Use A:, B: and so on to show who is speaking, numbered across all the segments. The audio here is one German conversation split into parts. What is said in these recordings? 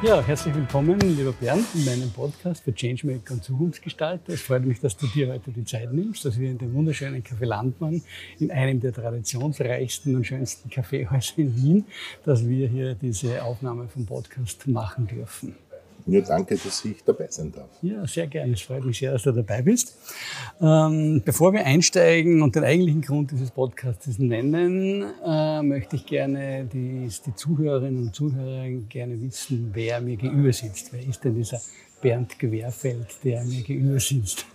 A: Ja, herzlich willkommen, lieber Bernd, in meinem Podcast für Changemaker und Zukunftsgestalter. Es freut mich, dass du dir heute die Zeit nimmst, dass wir in dem wunderschönen Café Landmann, in einem der traditionsreichsten und schönsten Kaffeehäuser in Wien, dass wir hier diese Aufnahme vom Podcast machen dürfen.
B: Ja, danke, dass ich dabei sein darf.
A: Ja, sehr gerne. Es freut mich sehr, dass du dabei bist. Ähm, bevor wir einsteigen und den eigentlichen Grund dieses Podcasts nennen, äh, möchte ich gerne die, die Zuhörerinnen und Zuhörer gerne wissen, wer mir gegenüber sitzt. Wer ist denn dieser Bernd Gewehrfeld, der mir gegenüber sitzt?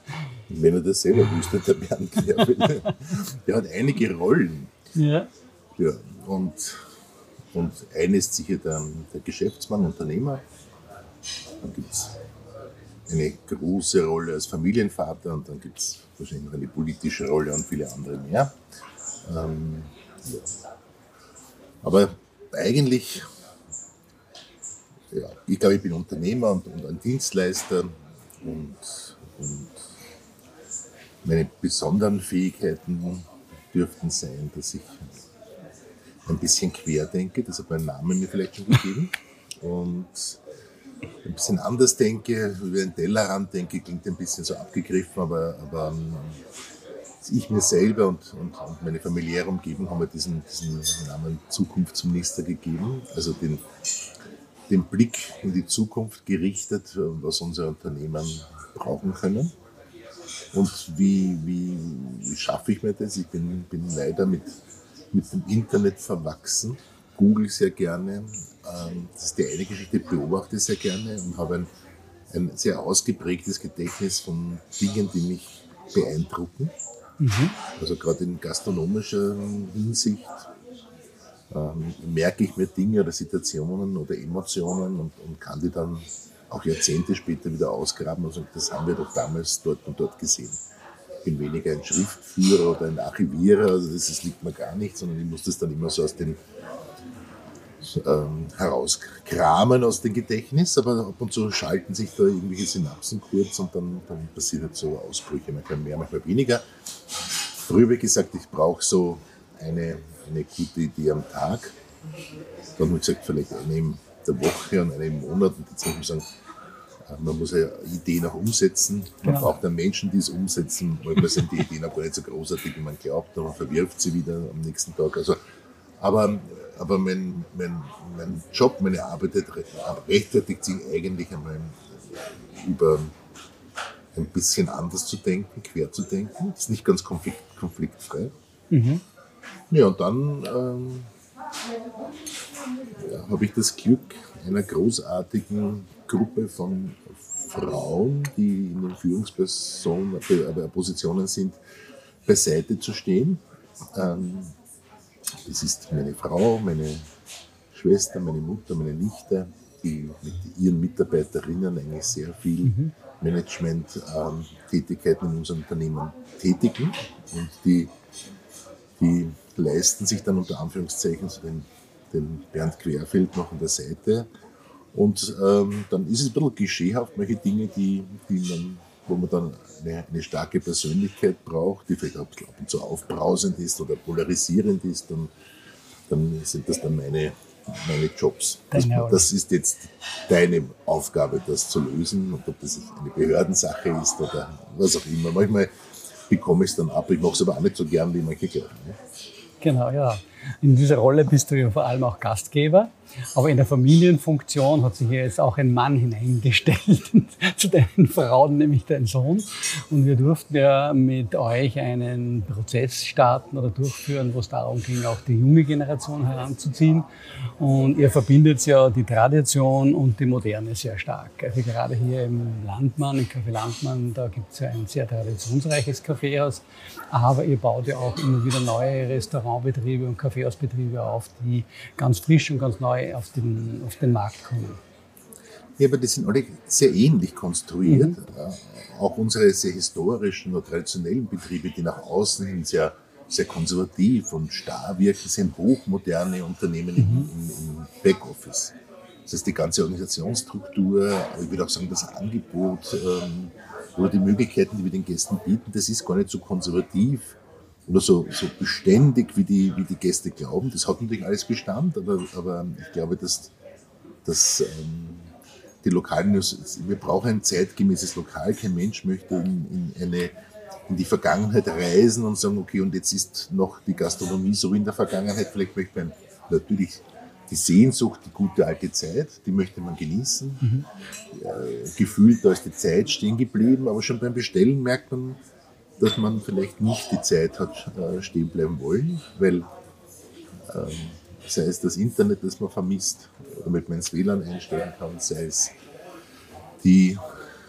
B: Wenn er das selber wüsste, der Bernd Gewehrfeld. der hat einige Rollen.
A: Ja.
B: ja und, und eine ist sicher der, der Geschäftsmann, Unternehmer dann gibt es eine große Rolle als Familienvater und dann gibt es wahrscheinlich noch eine politische Rolle und viele andere mehr. Ähm, ja. Aber eigentlich, ja, ich glaube, ich bin Unternehmer und, und ein Dienstleister und, und meine besonderen Fähigkeiten dürften sein, dass ich ein bisschen quer denke, das hat mein Name mir vielleicht schon gegeben. Und ein bisschen anders denke, über den Tellerrand denke, klingt ein bisschen so abgegriffen, aber, aber ähm, ich mir selber und, und, und, meine familiäre Umgebung haben mir diesen, diesen Namen Zukunftsminister gegeben, also den, den Blick in die Zukunft gerichtet, was unsere Unternehmen brauchen können. Und wie, wie, wie schaffe ich mir das? Ich bin, bin leider mit, mit dem Internet verwachsen google sehr gerne. Ähm, das ist die eine Geschichte, beobachte sehr gerne und habe ein, ein sehr ausgeprägtes Gedächtnis von Dingen, die mich beeindrucken. Mhm. Also gerade in gastronomischer Hinsicht ähm, merke ich mir Dinge oder Situationen oder Emotionen und, und, kann die dann auch Jahrzehnte später wieder ausgraben sagen, das haben wir doch damals dort und dort gesehen. Ich bin weniger ein Schriftführer oder ein Archivierer, also das, das liegt mir gar nicht, sondern ich muss das dann immer so aus den ähm, herauskramen aus dem Gedächtnis, aber ab und zu schalten sich da irgendwelche Synapsen kurz und dann, dann passiert halt so Ausbrüche, manchmal mehr, manchmal weniger. Früher habe ich gesagt, ich brauche so eine, eine gute Idee am Tag. Dann habe ich gesagt, vielleicht eine in der Woche und eine im Monat. Und jetzt muss ich sagen, äh, man muss eine Idee noch umsetzen. Man genau. braucht dann Menschen, die es umsetzen. Manchmal sind die Ideen auch gar nicht so großartig, wie man glaubt, aber man verwirft sie wieder am nächsten Tag. Also, aber aber mein, mein, mein Job, meine Arbeit rechtfertigt sich eigentlich einmal über ein bisschen anders zu denken, quer zu denken. Ist nicht ganz konflikt, konfliktfrei. Mhm. Ja, und dann ähm, ja, habe ich das Glück, einer großartigen Gruppe von Frauen, die in den Führungspositionen sind, beiseite zu stehen. Ähm, das ist meine Frau, meine Schwester, meine Mutter, meine Nichte, die mit ihren Mitarbeiterinnen eigentlich sehr viel mhm. Management-Tätigkeiten in unserem Unternehmen tätigen. Und die, die leisten sich dann unter Anführungszeichen so den, den Bernd Querfeld noch an der Seite. Und ähm, dann ist es ein bisschen klischeehaft, manche Dinge, die, die man wo man dann eine, eine, starke Persönlichkeit braucht, die vielleicht auch ab und zu aufbrausend ist oder polarisierend ist, dann, dann sind das dann meine, meine Jobs. Das, das, ist jetzt deine Aufgabe, das zu lösen. Und ob das eine Behördensache ist oder was auch immer. Manchmal bekomme ich es dann ab. Ich mache es aber auch nicht so gern, wie manche glauben. Ne?
A: Genau, ja. In dieser Rolle bist du ja vor allem auch Gastgeber. Aber in der Familienfunktion hat sich jetzt auch ein Mann hineingestellt zu deinen Frauen, nämlich dein Sohn. Und wir durften ja mit euch einen Prozess starten oder durchführen, wo es darum ging, auch die junge Generation heranzuziehen. Und ihr verbindet ja die Tradition und die Moderne sehr stark. Also gerade hier im Landmann, im Café Landmann, da gibt es ja ein sehr traditionsreiches Kaffeehaus. Aber ihr baut ja auch immer wieder neue Restaurantbetriebe und Kaffeehausbetriebe auf, die ganz frisch und ganz neu auf den, auf den Markt kommen.
B: Ja, aber die sind alle sehr ähnlich konstruiert. Mhm. Auch unsere sehr historischen oder traditionellen Betriebe, die nach außen hin sehr, sehr konservativ und starr wirken, sind hochmoderne Unternehmen mhm. im, im Backoffice. Das heißt, die ganze Organisationsstruktur, ich würde auch sagen, das Angebot ähm, oder die Möglichkeiten, die wir den Gästen bieten, das ist gar nicht so konservativ oder so, so beständig, wie die, wie die Gäste glauben. Das hat natürlich alles Bestand, aber, aber ich glaube, dass, dass ähm, die lokalen, wir brauchen ein zeitgemäßes Lokal. Kein Mensch möchte in, in, eine, in die Vergangenheit reisen und sagen, okay, und jetzt ist noch die Gastronomie so in der Vergangenheit. Vielleicht möchte man natürlich die Sehnsucht, die gute alte Zeit, die möchte man genießen. Mhm. Äh, gefühlt, da ist die Zeit stehen geblieben, aber schon beim Bestellen merkt man, dass man vielleicht nicht die Zeit hat äh, stehen bleiben wollen, weil ähm, sei es das Internet, das man vermisst, damit man ins WLAN einstellen kann, sei es die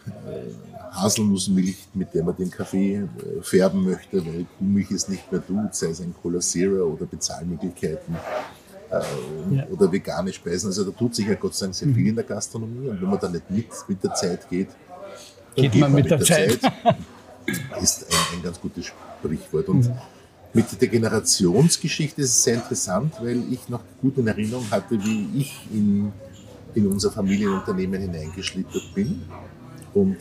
B: äh, Haselnussmilch, mit der man den Kaffee äh, färben möchte, weil Kuhmilch es nicht mehr tut, sei es ein Cola Zero oder Bezahlmöglichkeiten äh, ja. oder vegane Speisen. Also da tut sich ja Gott sei Dank sehr viel in der Gastronomie und wenn man da nicht mit, mit der Zeit geht,
A: dann geht, geht man, man, mit, der, der Zeit. Zeit.
B: ist ein, ein, ganz gutes Sprichwort. Und mhm. mit der Generationsgeschichte ist es sehr interessant, weil ich noch gut in Erinnerung hatte, wie ich in, in unser Familienunternehmen hineingeschlittert bin. Und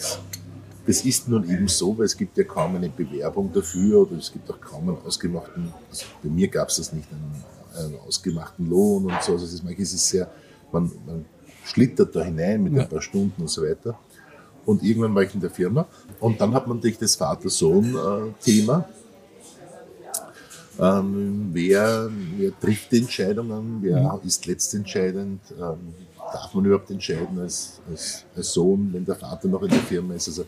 B: das ist nun eben so, weil es gibt ja kaum eine Bewerbung dafür oder es gibt auch kaum einen ausgemachten, also bei mir gab es das nicht, einen, einen, ausgemachten Lohn und so. Also es ist, es ist sehr, man, man schlittert da hinein mit ja. ein paar Stunden und so weiter. Und irgendwann war ich in der Firma. Und dann hat man natürlich das Vater-Sohn-Thema. Ähm, wer, wer, trifft die Entscheidungen? Wer mhm. ist letztentscheidend? Ähm, darf man überhaupt entscheiden als, als, als, Sohn, wenn der Vater noch in der Firma ist? Also,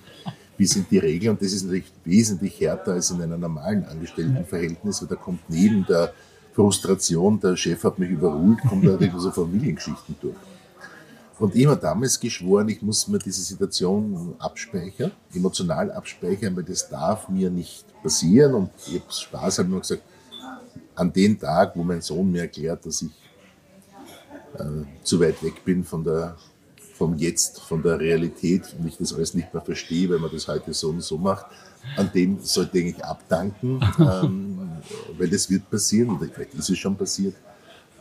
B: wie sind die Regeln? Und das ist natürlich wesentlich härter als in einem normalen Angestelltenverhältnis, weil da kommt neben der Frustration, der Chef hat mich überholt, kommt da so Familiengeschichten durch. Und ich habe damals geschworen, ich muss mir diese Situation abspeichern, emotional abspeichern, weil das darf mir nicht passieren. Und ich habe Spaß habe nur gesagt, an den Tag, wo mein Sohn mir erklärt, dass ich äh, zu weit weg bin von der, vom Jetzt, von der Realität und ich das alles nicht mehr verstehe, weil man das heute so und so macht, an dem sollte ich abdanken, ähm, weil das wird passieren oder vielleicht ist es schon passiert.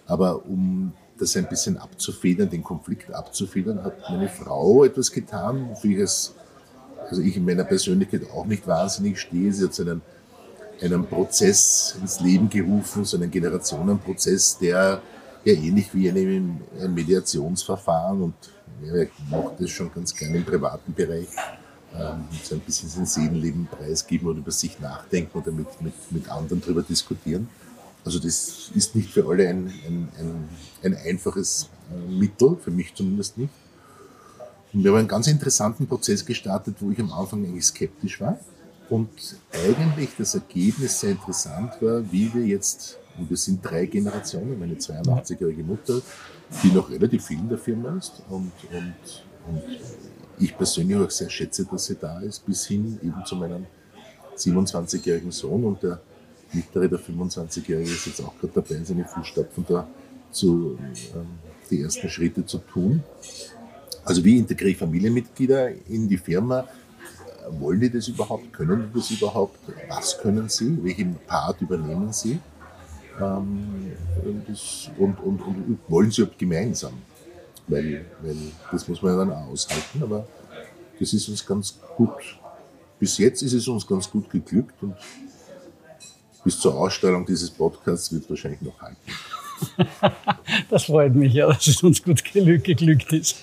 B: Aber um das ein bisschen abzufedern, den Konflikt abzufedern, hat meine Frau etwas getan, wofür ich es, also ich in meiner Persönlichkeit auch nicht wahnsinnig stehe. Sie hat so einen, einen Prozess ins Leben gerufen, so einen Generationenprozess, der ja ähnlich wie ein, ein Mediationsverfahren und ja, ich mache das schon ganz gerne im privaten Bereich, ähm, so ein bisschen sein Seelenleben preisgeben oder über sich nachdenken oder mit, mit, mit anderen darüber diskutieren. Also das ist nicht für alle ein, ein, ein, ein einfaches äh, Mittel, für mich zumindest nicht. Und wir haben einen ganz interessanten Prozess gestartet, wo ich am Anfang eigentlich skeptisch war. Und eigentlich das Ergebnis sehr interessant war, wie wir jetzt, und wir sind drei Generationen, meine 82-jährige Mutter, die noch relativ viel in der Firma ist und, und, und ich persönlich auch sehr schätze, dass sie da ist, bis hin eben zu meinem 27-jährigen Sohn und der mittlere, der 25-Jährige, ist jetzt auch gerade dabei, seine Fußstapfen da zu, ähm, die ersten Schritte zu tun. Also wie integriere ich Familienmitglieder in die Firma? Wollen die das überhaupt? Können die das überhaupt? Was können sie? Welchen Part übernehmen sie? Ähm, und, und, und, wollen sie gemeinsam? Weil, weil das muss man ja dann auch aushalten, aber das ist uns ganz gut, bis jetzt ist es uns ganz gut geglückt und bis zur Ausstellung dieses Podcasts wird wahrscheinlich noch halten.
A: das freut mich ja, dass es uns gut geglückt ist.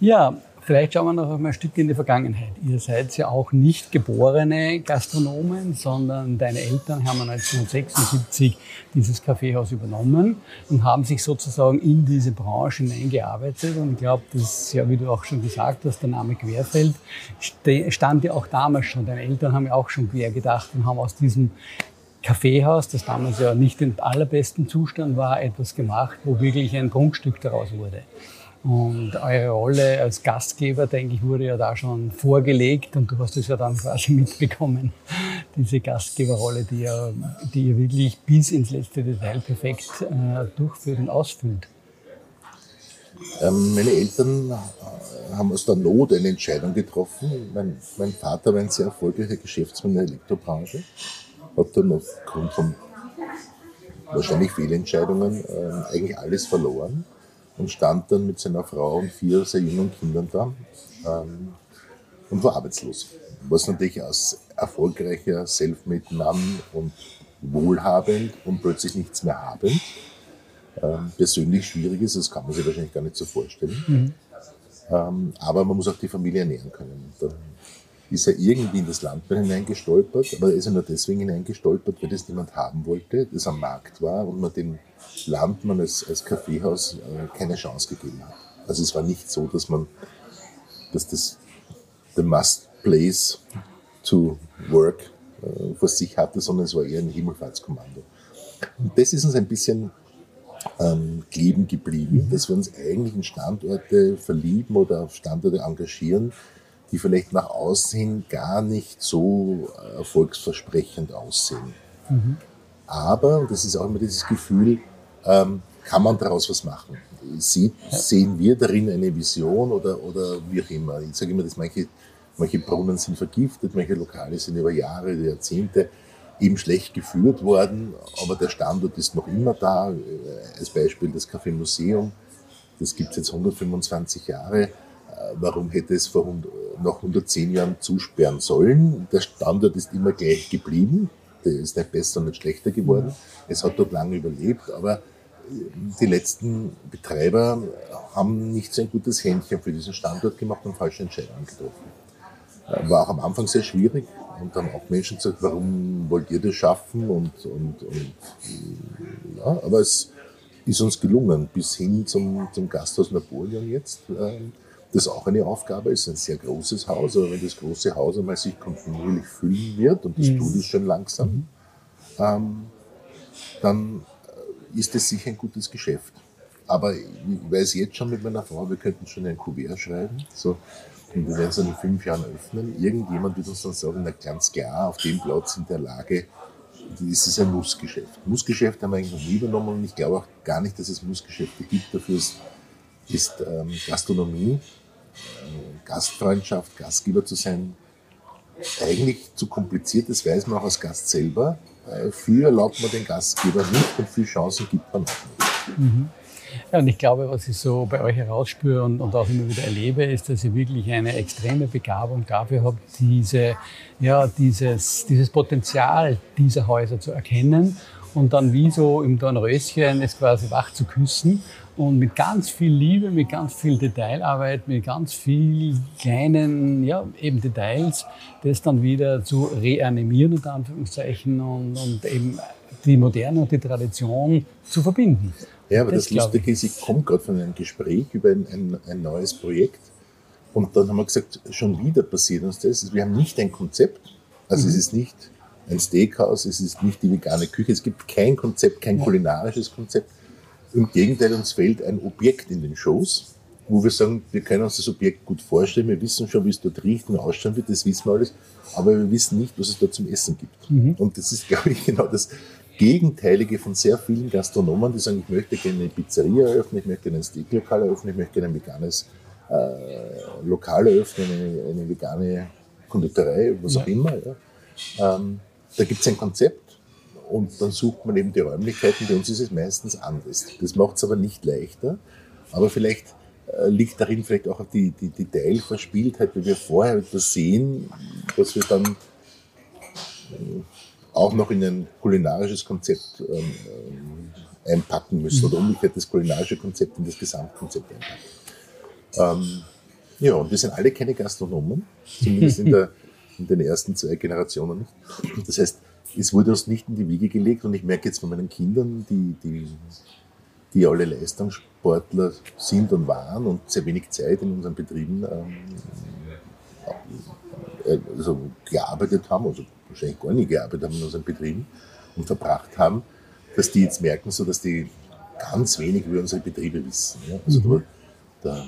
A: Ja, vielleicht schauen wir noch einmal ein Stück in die Vergangenheit. Ihr seid ja auch nicht geborene Gastronomen, sondern deine Eltern haben 1976 dieses Kaffeehaus übernommen und haben sich sozusagen in diese Branche hineingearbeitet. Und ich glaube, das ja, wie du auch schon gesagt hast, der Name Querfeld stand ja auch damals schon. Deine Eltern haben ja auch schon quer gedacht und haben aus diesem Kaffeehaus, das damals ja nicht im allerbesten Zustand war, etwas gemacht, wo wirklich ein Prunkstück daraus wurde. Und eure Rolle als Gastgeber, denke ich, wurde ja da schon vorgelegt und du hast es ja dann quasi mitbekommen, diese Gastgeberrolle, die ihr, die ihr wirklich bis ins letzte Detail perfekt äh, durchführt und ausfüllt.
B: Ähm, meine Eltern äh, haben aus der Not eine Entscheidung getroffen. Mein, mein Vater war ein sehr erfolgreicher Geschäftsmann in der Elektrobranche, hat dann aufgrund von wahrscheinlich Fehlentscheidungen äh, eigentlich alles verloren und stand dann mit seiner Frau und vier sehr jungen Kindern da ähm, und war arbeitslos. Was natürlich als erfolgreicher Selfmade Mann und wohlhabend und plötzlich nichts mehr habend ähm, persönlich schwierig ist, das kann man sich wahrscheinlich gar nicht so vorstellen. Mhm. Ähm, aber man muss auch die Familie ernähren können. Dann ist er irgendwie in das Landbahn hineingestolpert, aber er ist ja nur deswegen hineingestolpert, weil das niemand haben wollte, das am Markt war und man dem Landmann als, als Kaffeehaus äh, keine Chance gegeben hat. Also es war nicht so, dass man, dass das the must place to work äh, vor sich hatte, sondern es war eher ein Himmelfahrtskommando. Und das ist uns ein bisschen ähm, kleben geblieben, dass wir uns eigentlich in Standorte verlieben oder auf Standorte engagieren, die vielleicht nach außen hin gar nicht so äh, erfolgsversprechend aussehen. Mhm. Aber, das ist auch immer dieses Gefühl, ähm, kann man daraus was machen? Sie, sehen wir darin eine Vision oder, oder wie auch immer? Ich sage immer, dass manche, manche Brunnen sind vergiftet, manche Lokale sind über Jahre, Jahrzehnte eben schlecht geführt worden, aber der Standort ist noch immer da. Äh, als Beispiel das Café Museum, das gibt es jetzt 125 Jahre. Äh, warum hätte es vor 100, nach 110 Jahren zusperren sollen? Der Standort ist immer gleich geblieben. Der ist nicht besser und nicht schlechter geworden. Es hat dort lange überlebt, aber äh, die letzten Betreiber haben nicht so ein gutes Händchen für diesen Standort gemacht und falsche Entscheidungen getroffen. War auch am Anfang sehr schwierig, und haben auch Menschen gesagt, warum wollt ihr das schaffen? Und, und, und ja, aber es ist uns gelungen, bis hin zum, zum Gasthaus Napoleon jetzt. Ähm, das auch eine Aufgabe ist, ein sehr großes Haus, aber wenn das große Haus einmal sich kontinuierlich füllen wird, und das mhm. tut es schon langsam, mhm. ähm, dann äh, ist es sicher ein gutes Geschäft. Aber ich weiß jetzt schon mit meiner Frau, wir könnten schon ein Kuvert schreiben. So, und wir werden es in fünf Jahren öffnen. Irgendjemand wird uns dann sagen, na ganz klar, auf dem Platz in der Lage, das ist ein Mussgeschäft. Mussgeschäft haben wir eigentlich noch nie übernommen und ich glaube auch gar nicht, dass es Mussgeschäfte gibt. Dafür ist, ist ähm, Gastronomie, äh, Gastfreundschaft, Gastgeber zu sein, eigentlich zu kompliziert. Das weiß man auch als Gast selber. Äh, viel erlaubt man den Gastgeber nicht und viele Chancen gibt man auch nicht. Mhm.
A: Ja, und ich glaube, was ich so bei euch herausspüre und, und auch immer wieder erlebe, ist, dass ihr wirklich eine extreme Begabung dafür habt, diese, ja, dieses, dieses Potenzial dieser Häuser zu erkennen und dann wie so im Dornröschen es quasi wach zu küssen und mit ganz viel Liebe, mit ganz viel Detailarbeit, mit ganz viel kleinen, ja, eben Details, das dann wieder zu reanimieren, unter Anführungszeichen, und, und eben die Moderne und die Tradition zu verbinden.
B: Ja, aber das, das Lustige ist, ich komme gerade von einem Gespräch über ein, ein, ein, neues Projekt und dann haben wir gesagt, schon wieder passiert uns das. Wir haben nicht ein Konzept, also mhm. es ist nicht ein Steakhouse, es ist nicht die vegane Küche, es gibt kein Konzept, kein kulinarisches Konzept. Im Gegenteil, uns fehlt ein Objekt in den Shows, wo wir sagen, wir können uns das Objekt gut vorstellen, wir wissen schon, wie es dort riecht und ausschauen wird, das wissen wir alles, aber wir wissen nicht, was es dort zum Essen gibt. Mhm. Und das ist, glaube ich, genau das, Gegenteilige von sehr vielen Gastronomen, die sagen, ich möchte gerne eine Pizzeria eröffnen, ich möchte gerne ein Steaklokal eröffnen, ich möchte gerne ein veganes äh, Lokal eröffnen, eine, eine, vegane Konditorei, was auch immer. Ja. Ähm, da gibt es ein Konzept und dann sucht man eben die Räumlichkeiten. Bei uns ist es meistens anders. Das macht es aber nicht leichter, aber vielleicht äh, liegt darin vielleicht auch die, die Detailverspieltheit, weil wir vorher etwas sehen, was wir dann auch noch in ein kulinarisches Konzept ähm, ähm, einpacken müssen oder umgekehrt das kulinarische Konzept in das Gesamtkonzept einpacken. Ähm, ja, und wir sind alle keine Gastronomen, zumindest in, der, in den ersten zwei Generationen nicht. Das heißt, es wurde uns nicht in die Wiege gelegt und ich merke jetzt von meinen Kindern, die, die, die alle Leistungssportler sind und waren und sehr wenig Zeit in unseren Betrieben ähm, äh, also gearbeitet haben, also wahrscheinlich gar nicht gearbeitet haben in unseren Betrieben und verbracht haben, dass die jetzt merken, so dass die ganz wenig über unsere Betriebe wissen. Ja? Also mhm. da, da,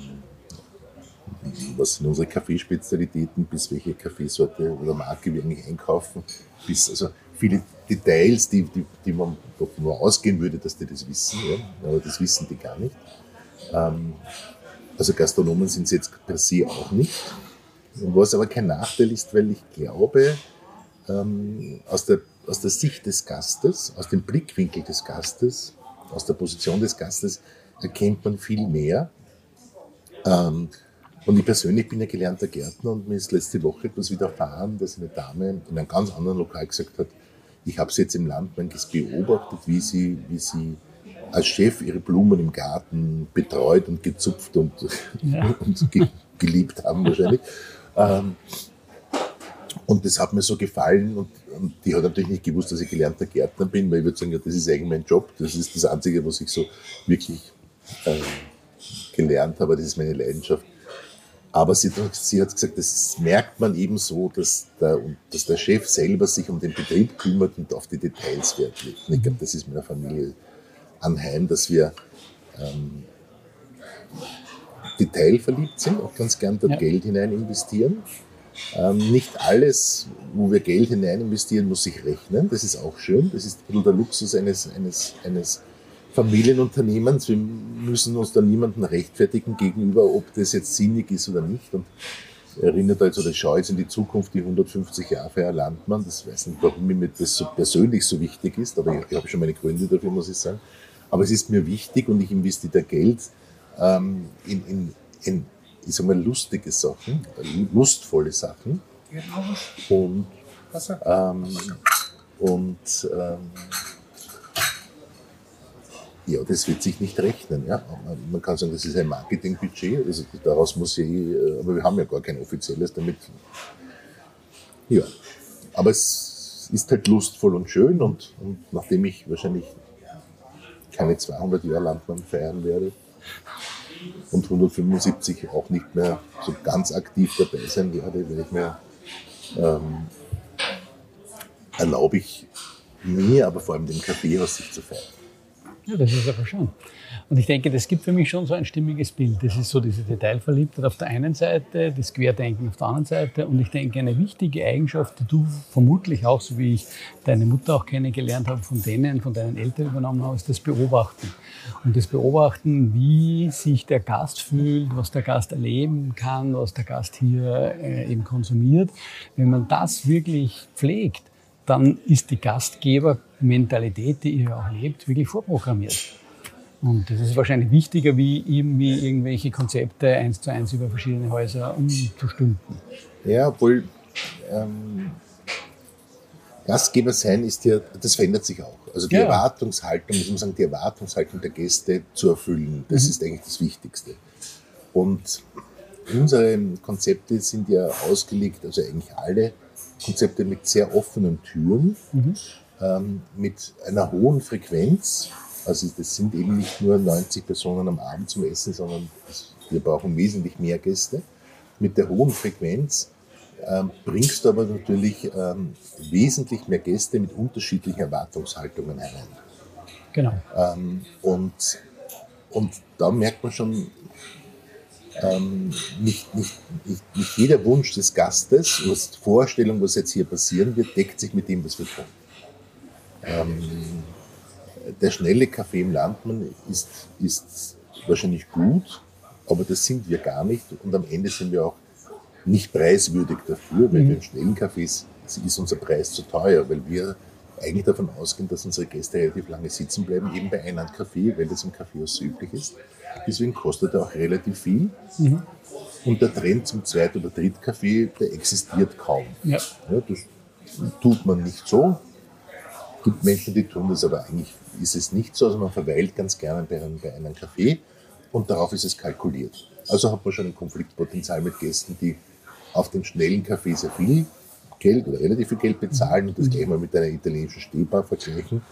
B: was sind unsere Kaffeespezialitäten, bis welche Kaffeesorte oder Marke wir eigentlich einkaufen, bis also viele Details, die, die, die man nur ausgehen würde, dass die das wissen, ja? aber das wissen die gar nicht. Ähm, also Gastronomen sind sie jetzt per se auch nicht. Was aber kein Nachteil ist, weil ich glaube, ähm, aus, der, aus der Sicht des Gastes, aus dem Blickwinkel des Gastes, aus der Position des Gastes erkennt man viel mehr. Ähm, und ich persönlich bin ja gelernter Gärtner und mir ist letzte Woche etwas widerfahren, dass eine Dame in einem ganz anderen Lokal gesagt hat, ich habe sie jetzt im Land manches beobachtet, wie sie, wie sie als Chef ihre Blumen im Garten betreut und gezupft und, ja. und ge geliebt haben wahrscheinlich. Ähm, und das hat mir so gefallen und, und, die hat natürlich nicht gewusst, dass ich gelernter Gärtner bin, weil ich würde sagen, ja, das ist eigentlich mein Job. Das ist das Einzige, was ich so wirklich äh, gelernt habe, das ist meine Leidenschaft. Aber sie, sie, hat gesagt, das merkt man eben so, dass der, dass der Chef selber sich um den Betrieb kümmert und auf die Details Wert legt. Und ich glaube, das ist meiner Familie anheim, dass wir ähm, detailverliebt sind, auch ganz gern dort ja. Geld hinein investieren. Ähm, nicht alles, wo wir Geld hinein investieren, muss sich rechnen. Das ist auch schön. Das ist ein bisschen der Luxus eines, eines, eines Familienunternehmens. Wir müssen uns da niemandem rechtfertigen gegenüber, ob das jetzt sinnig ist oder nicht. Und erinnert also, das schaue jetzt in die Zukunft, die 150 Jahre für Landmann. Das weiß nicht, warum mir das so persönlich so wichtig ist, aber ich, ich habe schon meine Gründe dafür, muss ich sagen. Aber es ist mir wichtig und ich investiere Geld ähm, in, in, in, ich sag mal, lustige Sachen, lustvolle Sachen. Und, ähm, und ähm, ja, das wird sich nicht rechnen. Ja. Man kann sagen, das ist ein Marketingbudget, also daraus muss ich, äh, aber wir haben ja gar kein offizielles damit. Ja, aber es ist halt lustvoll und schön und, und nachdem ich wahrscheinlich keine 200 Jahre Landmann feiern werde und 175 auch nicht mehr so ganz aktiv dabei sein werde, werde ich mir ähm, erlaube ich mir, aber vor allem dem Kaffeehaus sich zu feiern.
A: Ja, das ist aber schon. Und ich denke, das gibt für mich schon so ein stimmiges Bild. Das ist so diese Detailverliebtheit auf der einen Seite, das Querdenken auf der anderen Seite. Und ich denke, eine wichtige Eigenschaft, die du vermutlich auch, so wie ich deine Mutter auch kennengelernt habe, von denen, von deinen Eltern übernommen hast, ist das Beobachten. Und das Beobachten, wie sich der Gast fühlt, was der Gast erleben kann, was der Gast hier äh, eben konsumiert. Wenn man das wirklich pflegt, dann ist die Gastgebermentalität, die ihr auch lebt, wirklich vorprogrammiert. Und das ist wahrscheinlich wichtiger, wie irgendwie irgendwelche Konzepte eins zu eins über verschiedene Häuser umzustülpen.
B: Ja, obwohl ähm, Gastgeber sein ist ja, das verändert sich auch. Also die ja. Erwartungshaltung, muss man sagen, die Erwartungshaltung der Gäste zu erfüllen, das mhm. ist eigentlich das Wichtigste. Und unsere Konzepte sind ja ausgelegt, also eigentlich alle, Konzepte mit sehr offenen Türen, mhm. ähm, mit einer hohen Frequenz. Also das sind eben nicht nur 90 Personen am Abend zum Essen, sondern wir brauchen wesentlich mehr Gäste. Mit der hohen Frequenz ähm, bringst du aber natürlich ähm, wesentlich mehr Gäste mit unterschiedlichen Erwartungshaltungen herein.
A: Genau.
B: Ähm, und, und da merkt man schon, ähm, nicht, nicht, nicht, nicht jeder Wunsch des Gastes, was Vorstellung, was jetzt hier passieren wird, deckt sich mit dem, was wir tun. Ähm, der schnelle Kaffee im Landmann ist, ist wahrscheinlich gut, aber das sind wir gar nicht und am Ende sind wir auch nicht preiswürdig dafür, weil mhm. für schnellen Kaffees ist unser Preis zu teuer, weil wir eigentlich davon ausgehen, dass unsere Gäste relativ lange sitzen bleiben, eben bei einem Kaffee, weil das im Kaffeehaus so üblich ist. Deswegen kostet er auch relativ viel. Mhm. Und der Trend zum Zweit- oder Drittkaffee, der existiert kaum. Ja. ja. das tut man nicht so. Es gibt Menschen, die tun das, aber eigentlich ist es nicht so. Also man verweilt ganz gerne bei einem, bei einem Kaffee und darauf ist es kalkuliert. Also hat man schon ein Konfliktpotenzial mit Gästen, die auf den schnellen Kaffee sehr viel Geld oder relativ viel Geld bezahlen und das gleich mal mit einer italienischen Stehbar vergleichen,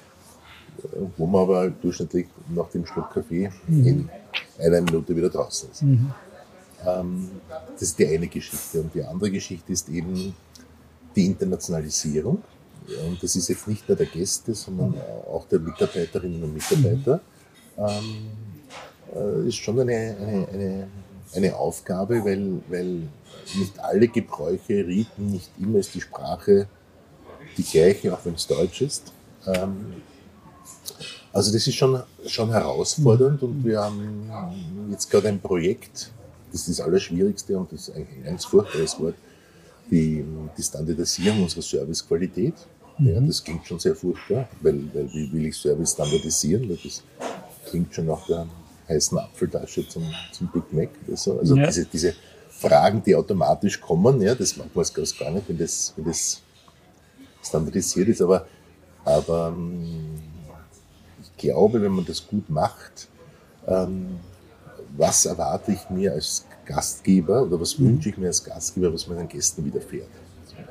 B: wo man aber durchschnittlich nach dem Schluck Kaffee mhm. in einer Minute wieder draußen ist. Mhm. Ähm, das ist die eine Geschichte. Und die andere Geschichte ist eben die Internationalisierung. Und das ist jetzt nicht nur der Gäste, sondern auch der Mitarbeiterinnen und Mitarbeiter. Ähm, äh, ist schon eine, eine, eine, eine Aufgabe, weil, weil nicht alle Gebräuche, Riten, nicht immer ist die Sprache die gleiche, auch wenn es Deutsch ist. Ähm, Also das ist schon, schon herausfordernd und wir haben jetzt gerade ein Projekt, das ist das Allerschwierigste und das ist ein ganz furchtbares Wort, die, die Standardisierung unserer Servicequalität. Ja, das klingt schon sehr furchtbar, weil, weil wie will ich Service standardisieren? Weil das klingt schon nach der heißen Apfeltasche zum, zum Big Mac. Oder so. Also ja. diese, diese Fragen, die automatisch kommen, ja, das mag man es gar nicht, wenn das, wenn das standardisiert ist, aber, aber ähm, ich glaube, wenn man das gut macht, ähm, was erwarte ich mir als Gastgeber oder was mhm. wünsche ich mir als Gastgeber, was meinen Gästen widerfährt?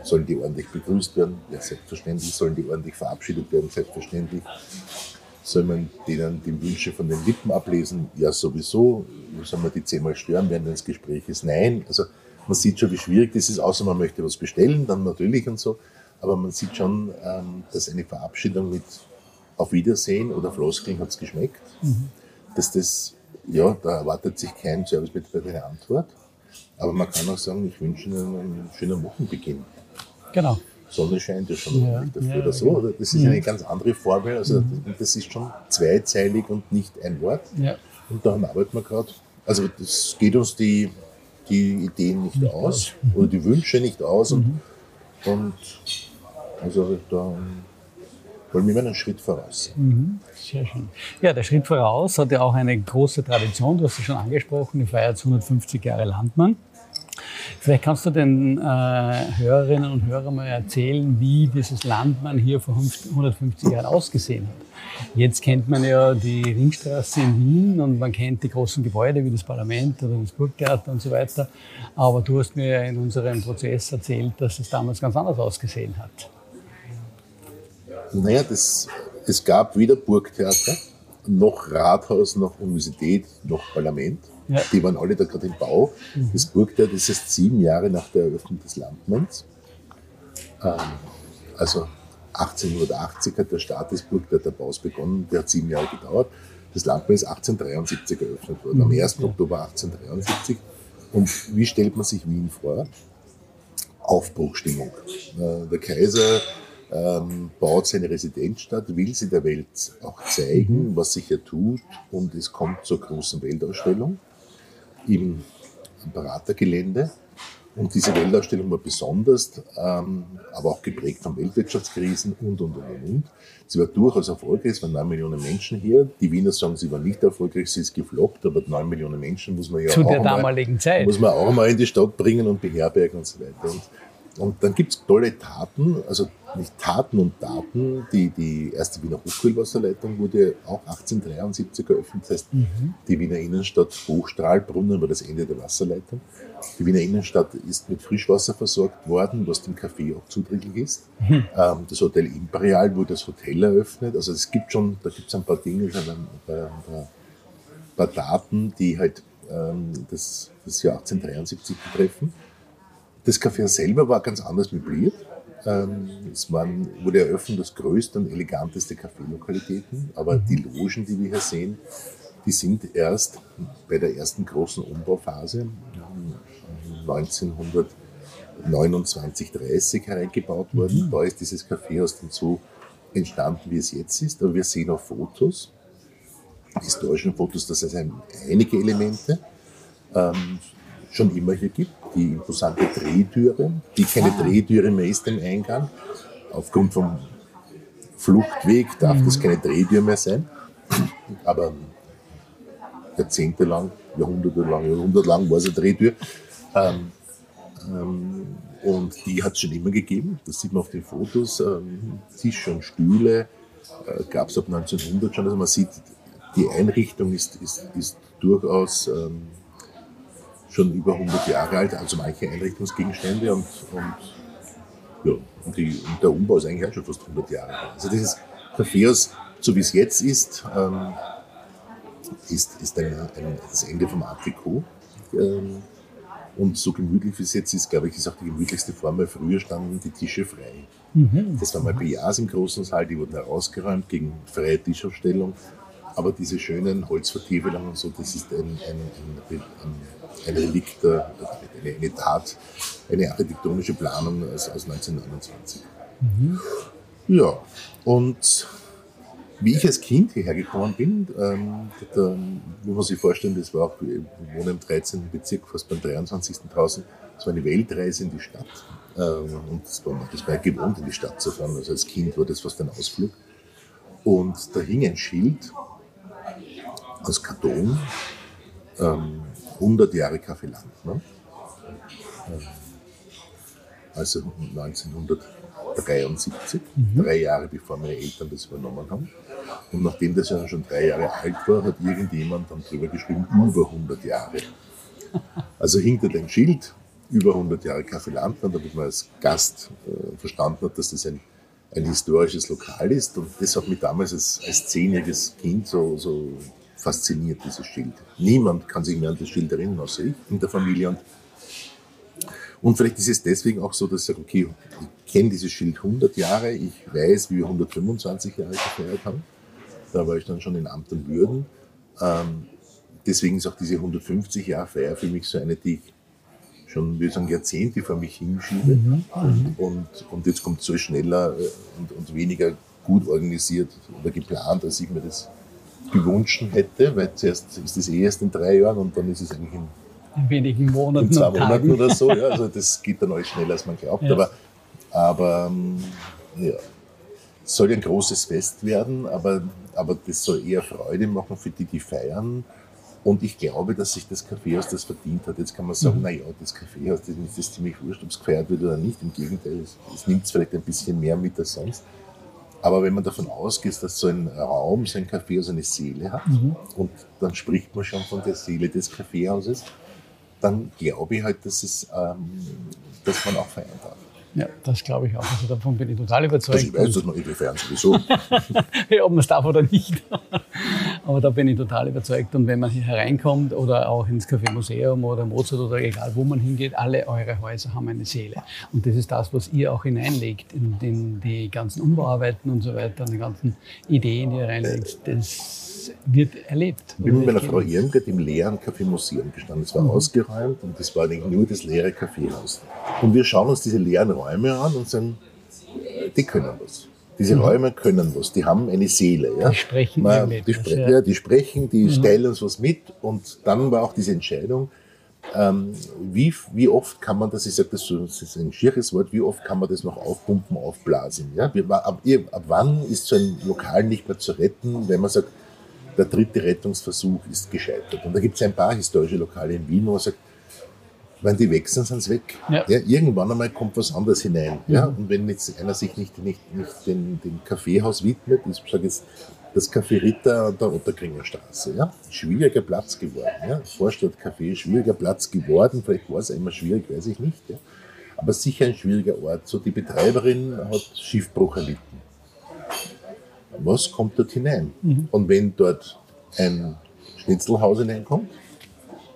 B: Sollen die ordentlich begrüßt werden? Ja, selbstverständlich. Sollen die ordentlich verabschiedet werden? Selbstverständlich. Soll man denen die Wünsche von den Lippen ablesen? Ja, sowieso. Soll man die zehnmal stören während des Gesprächs? Nein. Also man sieht schon, wie schwierig das ist, außer man möchte was bestellen, dann natürlich und so. Aber man sieht schon, ähm, dass eine Verabschiedung mit Auf Wiedersehen oder Floskeln hat es geschmeckt, mhm. dass das, ja, da erwartet sich kein Servicemitarbeiter eine Antwort. Aber man kann auch sagen, ich wünsche Ihnen einen schönen Wochenbeginn.
A: Genau.
B: Sonne scheint ja schon ja, dafür ja, oder so. Oder? Das ist eine ganz andere Formel. Also mhm. das ist schon zweizeilig und nicht ein Wort. Ja. Und daran arbeiten wir gerade. Also das geht uns die, die Ideen nicht, nicht aus mhm. oder die Wünsche nicht aus. Mhm. Und, und also da wollen wir immer einen Schritt voraus.
A: Mhm. Sehr schön. Ja, der Schritt voraus hat ja auch eine große Tradition. Du hast es schon angesprochen, die feiert 150 Jahre Landmann. Vielleicht kannst du den äh, Hörerinnen und Hörern mal erzählen, wie dieses Landmann hier vor 150 Jahren ausgesehen hat. Jetzt kennt man ja die Ringstraße in Wien und man kennt die großen Gebäude wie das Parlament oder das Burgtheater und so weiter. Aber du hast mir in unserem Prozess erzählt, dass es damals ganz anders ausgesehen hat.
B: Naja, das, es gab weder Burgtheater, noch Rathaus, noch Universität, noch Parlament. Ja. Die waren alle da gerade im Bau. Mhm. Das Burgtheater ist erst sieben Jahre nach der Eröffnung des Landmanns. Ähm, also 1880 hat der Start des Burgtheaterbaus begonnen, der hat sieben Jahre gedauert. Das Landmann ist 1873 eröffnet worden, am 1. Mhm. Oktober 1873. Und wie stellt man sich Wien vor? Aufbruchstimmung. Äh, der Kaiser ähm, baut seine Residenzstadt, will sie der Welt auch zeigen, mhm. was sich hier tut und es kommt zur großen Weltausstellung im Beratergelände. Und diese Weltausstellung war besonders, ähm, aber auch geprägt von Weltwirtschaftskrisen und, und, und, und. Sie war durchaus erfolgreich, es waren neun Millionen Menschen hier. Die Wiener sagen, sie war nicht erfolgreich, sie ist gefloppt, aber neun Millionen Menschen muss man ja
A: Zu
B: auch
A: der damaligen
B: mal,
A: Zeit.
B: Muss man auch mal in die Stadt bringen und beherbergen und so weiter. Und und dann gibt es tolle Taten, also nicht Taten und Daten. Die, die erste Wiener Hochkühlwasserleitung wurde auch 1873 eröffnet. Das heißt, mhm. die Wiener Innenstadt Hochstrahlbrunnen war das Ende der Wasserleitung. Die Wiener Innenstadt ist mit Frischwasser versorgt worden, was dem Kaffee auch zuträglich ist. Mhm. Ähm, das Hotel Imperial wurde das Hotel eröffnet. Also es gibt schon, da gibt es ein paar Dinge, ein paar, ein paar Daten, die halt ähm, das, das Jahr 1873 betreffen. Das Café selber war ganz anders möbliert. Ähm, es waren, wurde eröffnet das größte und eleganteste Café-Lokalitäten, aber die Logen, die wir hier sehen, die sind erst bei der ersten großen Umbauphase 1929, 30 hereingebaut worden. Mhm. Da ist dieses Kaffeehaus dann so entstanden, wie es jetzt ist. Aber wir sehen auch Fotos, historischen Fotos, das sind einige Elemente. Ähm, schon immer hier gibt. Die imposante Drehtüre, die keine ah. Drehtüre mehr ist im Eingang. Aufgrund vom Fluchtweg darf mhm. das keine Drehtür mehr sein. Aber jahrzehntelang, jahrhundertelang, jahrhundertelang war es eine Drehtür. Ähm, ähm, und die hat es schon immer gegeben. Das sieht man auf den Fotos. Ähm, Tische und Stühle äh, gab es ab 1900 schon. Also man sieht, die Einrichtung ist, ist, ist durchaus ähm, schon über 100 Jahre alt, also manche Einrichtungsgegenstände und, und, ja, und, die, und der Umbau ist eigentlich auch schon fast 100 Jahre alt. Also dieses Kaffeehaus, so wie es jetzt ist, ähm, ist, ist ein, ein, das Ende vom Art Deco. Ähm, und so gemütlich wie es jetzt ist, glaube ich, ist auch die gemütlichste Form, weil früher standen die Tische frei. Mhm. Das waren mal PAs im großen Saal, die wurden herausgeräumt gegen freie Tischaufstellung. Aber diese schönen Holzvertiefelungen und so, das ist ein, ein, ein, ein Relikt, eine, eine Tat, eine architektonische Planung aus, aus 1929. Mhm. Ja, und Wie ich als Kind hierher gekommen bin, ähm, da, muss man sich vorstellen, das war auch, wir wohnen im 13. Bezirk, fast beim 23. draußen, das war eine Weltreise in die Stadt. Ähm, und das war, das war gewohnt, in die Stadt zu fahren. Also als Kind war das fast ein Ausflug. Und da hing ein Schild aus Karton, ähm, 100 Jahre Kaffee Land. Ne? Ähm, also 1973, mhm. drei Jahre bevor meine Eltern das übernommen haben. Und nachdem das ja schon drei Jahre alt war, hat irgendjemand dann drüber geschrieben, über 100 Jahre. Also hinter dem Schild, über 100 Jahre Kaffee Landmann, damit man als Gast äh, verstanden hat, dass das ein, ein historisches Lokal ist. Und das hat mich damals als, als zehnjähriges Kind so, so fasziniert, dieses Schild. Niemand kann sich mehr an das Schild erinnern, außer ich in der Familie. Und, und vielleicht ist es deswegen auch so, dass ich sage, okay, ich kenne dieses Schild 100 Jahre, ich weiß, wie wir 125 Jahre gefeiert haben. Da war ich dann schon in Amt und Würden. Ähm, deswegen ist auch diese 150 Jahre Feier für mich so eine, die ich schon, würde sagen, Jahrzehnte vor mich hinschiebe. Mhm. mhm. Und, und jetzt kommt es so schneller äh, und, und weniger gut organisiert oder geplant, als ich mir das gewünscht hätte, weil zuerst ist das eh erst in drei Jahren und dann ist es eigentlich in,
A: in wenigen Monaten.
B: In zwei Monaten oder so. Ja, also das geht dann alles schneller, als man glaubt. Ja. Aber, aber ähm, ja, es soll ein großes Fest werden, aber, aber das soll eher Freude machen für die, die feiern. Und ich glaube, dass sich das Kaffeehaus das verdient hat. Jetzt kann man sagen, mhm. naja, das Kaffeehaus, das ist ziemlich wurscht, ob es gefeiert wird oder nicht. Im Gegenteil, es, es nimmt es vielleicht ein bisschen mehr mit als sonst. Aber wenn man davon ausgeht, dass so ein Raum, so ein Kaffeehaus eine Seele hat, mhm. und dann spricht man schon von der Seele des Kaffeehauses, dann glaube ich halt, dass, es, ähm, dass man auch feiern darf.
A: Ja, das glaube ich auch. Also davon bin ich total überzeugt. Also
B: ich weiß das noch, ich feiern sowieso.
A: ja, ob man es darf oder nicht. Aber da bin ich total überzeugt. Und wenn man hier hereinkommt oder auch ins Café Museum oder Mozart oder egal wo man hingeht, alle eure Häuser haben eine Seele. Und das ist das, was ihr auch hineinlegt in, in die ganzen Umbauarbeiten und so weiter, die ganzen Ideen, die ihr reinlegt. Das wird erlebt.
B: Ich bin mit meiner Frau Irmgard im leeren Kaffeemuseum gestanden. Es war mhm. ausgeräumt und es war eigentlich nur das leere Kaffeehaus. Und wir schauen uns diese leeren Räume an und sagen, die können was. Diese mhm. Räume können was, die haben eine Seele. Ja?
A: Die sprechen Man,
B: die, spre ja. ja. die sprechen, die mhm. stellen uns was mit und dann war auch diese Entscheidung, ähm, wie, wie oft kann man das, ich sage das, so, das ist ein schieres Wort, wie oft kann man das noch aufpumpen, aufblasen? Ja? Ab, ab wann ist so ein Lokal nicht mehr zu retten, wenn man sagt, der dritte Rettungsversuch ist gescheitert. Und da gibt es ein paar historische Lokale in Wien, wo man sagt, wenn die weg sind, sind sie weg. Ja. Ja, irgendwann einmal kommt was anderes hinein. Mhm. Ja? Und wenn jetzt einer sich nicht, nicht, nicht dem, dem Kaffeehaus widmet, ich sage jetzt das Café Ritter an der Otterkringer Straße, ja? schwieriger Platz geworden. Ja? Vorstadtcafé, schwieriger Platz geworden, vielleicht war es immer schwierig, weiß ich nicht. Ja? Aber sicher ein schwieriger Ort. So die Betreiberin hat Schiffbruch erlitten was kommt dort hinein? Mhm. Und wenn dort ein Schnitzelhaus hineinkommt,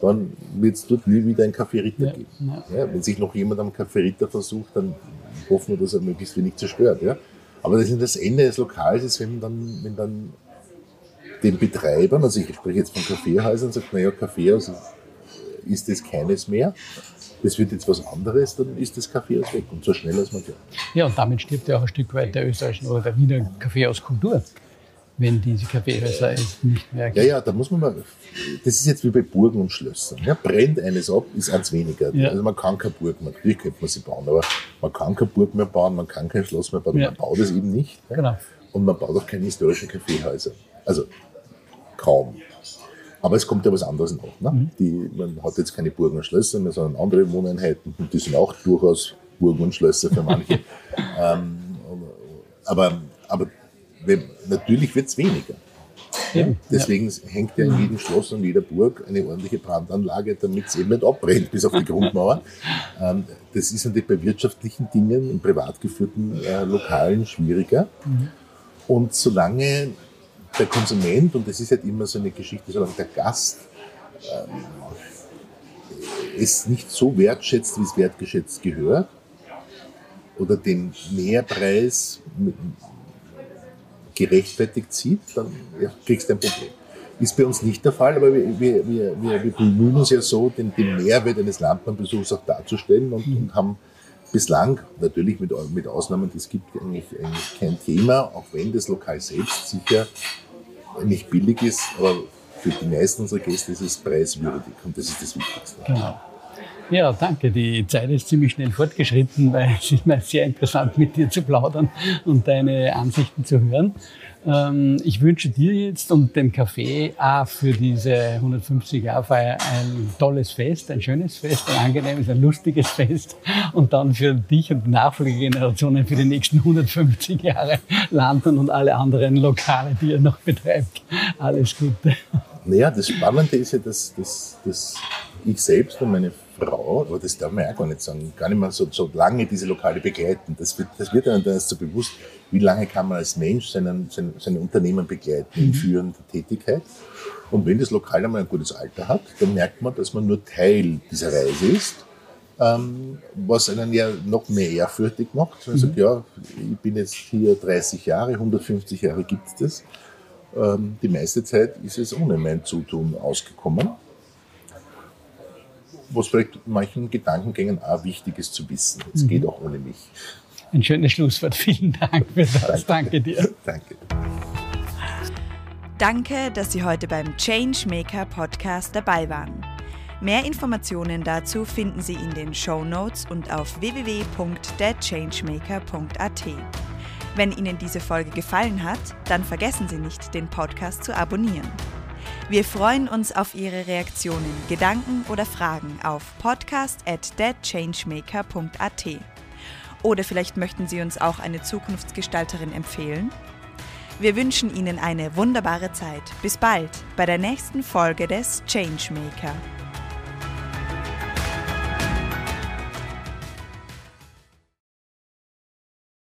B: dann wird es dort nie wieder ein Café Ritter ja. geben. Ja, wenn sich noch jemand am Café Ritter versucht, dann hoffen wir, dass er möglichst wenig zerstört. Ja? Aber das, ist das Ende des Lokals ist, wenn dann, wenn dann den Betreibern, also ich spreche jetzt von Kaffeehäusern, sagt, naja, Kaffeehaus ist das keines mehr das wird jetzt was anderes, dann ist das Kaffeehaus weg und so schnell als man glaubt.
A: Ja, und damit stirbt ja auch ein Stück weit der österreichischen oder der Wiener Kaffeehauskultur wenn diese Kaffeehäuser es nicht mehr
B: gibt. Ja, ja, da muss man mal, das ist jetzt wie bei Burgen und Schlössern. Ja, brennt eines ab, ist eins weniger. Ja. Also man kann keine Burg mehr, natürlich könnte man sie bauen, aber man kann keine Burg mehr bauen, man kann kein Schloss mehr bauen, ja. man baut es eben nicht. Genau. Und man baut auch keine historischen Kaffeehäuser. Also kaum. Aber es kommt ja was anderes noch. Ne? Mhm. Die, man hat jetzt keine Burgen und Schlösser mehr, sondern andere Wohneinheiten. Und die sind auch durchaus Burgen und Schlösser für manche. ähm, aber aber wenn, natürlich wird es weniger. Ja, deswegen ja. hängt ja in jedem Schloss und jeder Burg eine ordentliche Brandanlage, damit es eben nicht abbrennt bis auf die Grundmauer. Ähm, das ist natürlich bei wirtschaftlichen Dingen, in privat geführten äh, Lokalen schwieriger. Mhm. Und solange der Konsument, und das ist halt immer so eine Geschichte, solange der Gast ähm, es nicht so wertschätzt, wie es wertgeschätzt gehört, oder den Mehrpreis gerechtfertigt sieht, dann ja, kriegst du ein Problem. Ist bei uns nicht der Fall, aber wir, wir, wir, wir bemühen uns ja so, den, den Mehrwert eines Landmannbesuchs auch darzustellen und, und haben bislang, natürlich mit, mit Ausnahmen, es gibt eigentlich, eigentlich kein Thema, auch wenn das Lokal selbst sicher nicht billig ist, aber für die meisten unserer Gäste ist es preiswürdig und das ist das Wichtigste.
A: Genau. Ja, danke. Die Zeit ist ziemlich schnell fortgeschritten, weil es ist mir sehr interessant, mit dir zu plaudern und deine Ansichten zu hören. Ähm, ich wünsche dir jetzt und dem Café auch für diese 150-Jahr-Feier ein tolles Fest, ein schönes Fest, ein angenehmes, ein lustiges Fest und dann für dich und die Nachfolgegenerationen für die nächsten 150 Jahre Landen und alle anderen Lokale, die ihr noch betreibt. Alles Gute.
B: Naja, das Spannende ist ja, dass, dass, dass ich selbst und meine Frau, aber das darf man ja gar nicht sagen, gar nicht mehr so, so lange diese Lokale begleiten. Das wird, das wird einem dann erst so bewusst, wie lange kann man als Mensch seinen, sein, seine Unternehmen begleiten in mhm. führender Tätigkeit. Und wenn das Lokal einmal ein gutes Alter hat, dann merkt man, dass man nur Teil dieser Reise ist, ähm, was einen ja noch mehr ehrfürchtig macht. Man mhm. sagt, ja, ich bin jetzt hier 30 Jahre, 150 Jahre gibt es das. Ähm, die meiste Zeit ist es ohne mein Zutun ausgekommen was vielleicht manchen Gedankengängen auch wichtig ist zu wissen. Es mhm. geht auch ohne mich.
A: Ein schönes Schlusswort. Vielen Dank für das. Danke, Danke dir.
B: Danke.
C: Danke, dass Sie heute beim Changemaker Podcast dabei waren. Mehr Informationen dazu finden Sie in den Show Notes und auf www.thechangemaker.at. Wenn Ihnen diese Folge gefallen hat, dann vergessen Sie nicht, den Podcast zu abonnieren. Wir freuen uns auf Ihre Reaktionen, Gedanken oder Fragen auf podcast at. Oder vielleicht möchten Sie uns auch eine Zukunftsgestalterin empfehlen? Wir wünschen Ihnen eine wunderbare Zeit. Bis bald bei der nächsten Folge des Changemaker.